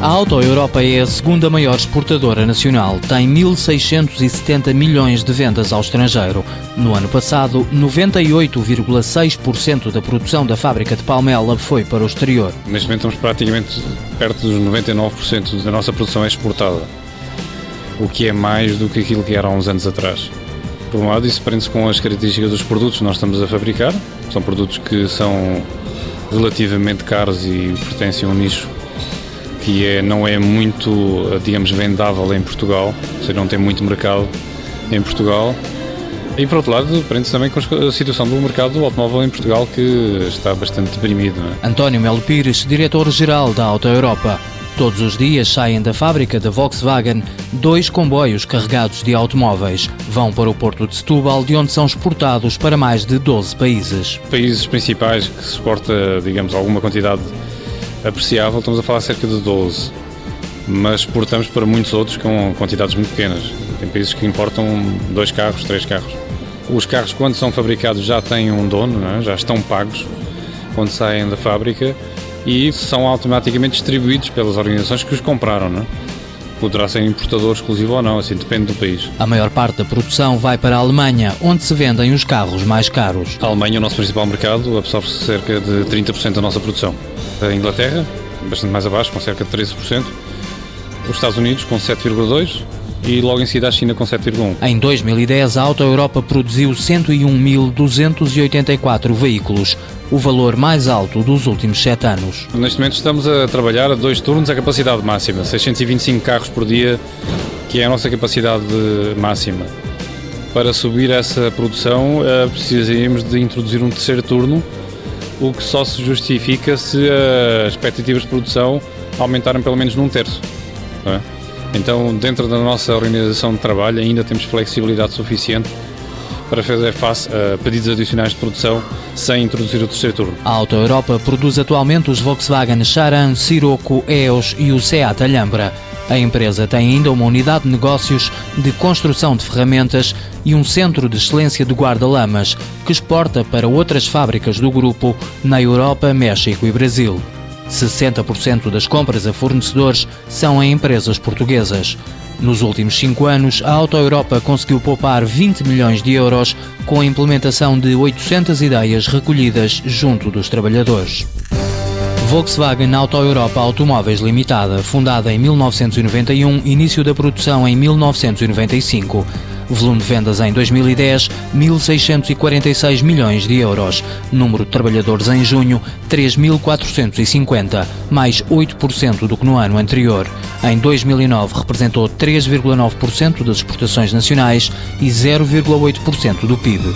A Auto Europa é a segunda maior exportadora nacional. Tem 1.670 milhões de vendas ao estrangeiro. No ano passado, 98,6% da produção da fábrica de Palmela foi para o exterior. Neste momento estamos praticamente perto dos 99% da nossa produção é exportada, o que é mais do que aquilo que era há uns anos atrás. Por um lado, isso prende-se com as características dos produtos que nós estamos a fabricar. São produtos que são relativamente caros e pertencem a um nicho que é, não é muito, digamos, vendável em Portugal, ou seja, não tem muito mercado em Portugal. E por outro lado, prende-se também com a situação do mercado do automóvel em Portugal que está bastante deprimido. É? António Melo Pires, diretor-geral da Auto Europa. Todos os dias saem da fábrica da Volkswagen dois comboios carregados de automóveis. Vão para o porto de Setúbal, de onde são exportados para mais de 12 países. Países principais que se exporta, digamos, alguma quantidade apreciável, estamos a falar cerca de 12. Mas exportamos para muitos outros com quantidades muito pequenas. Tem países que importam dois carros, três carros. Os carros, quando são fabricados, já têm um dono, é? já estão pagos quando saem da fábrica e são automaticamente distribuídos pelas organizações que os compraram. Não é? Poderá ser importador exclusivo ou não, assim depende do país. A maior parte da produção vai para a Alemanha, onde se vendem os carros mais caros. A Alemanha, o nosso principal mercado, absorve cerca de 30% da nossa produção. A Inglaterra, bastante mais abaixo, com cerca de 13%. Os Estados Unidos, com 7,2%. E logo em seguida a China com 7,1%. Em 2010, a Auto Europa produziu 101.284 veículos, o valor mais alto dos últimos sete anos. Neste momento estamos a trabalhar a dois turnos a capacidade máxima, 625 carros por dia, que é a nossa capacidade máxima. Para subir essa produção, eh, precisaríamos de introduzir um terceiro turno o que só se justifica se as expectativas de produção aumentarem pelo menos num terço. É? Então, dentro da nossa organização de trabalho, ainda temos flexibilidade suficiente para fazer face a pedidos adicionais de produção sem introduzir o terceiro turno. A Auto Europa produz atualmente os Volkswagen Charan, Sirocco, EOS e o Seat Alhambra. A empresa tem ainda uma unidade de negócios de construção de ferramentas e um centro de excelência de guarda-lamas, que exporta para outras fábricas do grupo na Europa, México e Brasil. 60% das compras a fornecedores são em empresas portuguesas. Nos últimos cinco anos, a Auto Europa conseguiu poupar 20 milhões de euros com a implementação de 800 ideias recolhidas junto dos trabalhadores. Volkswagen Auto Europa Automóveis Limitada, fundada em 1991, início da produção em 1995. Volume de vendas em 2010, 1.646 milhões de euros. Número de trabalhadores em junho, 3.450, mais 8% do que no ano anterior. Em 2009 representou 3,9% das exportações nacionais e 0,8% do PIB.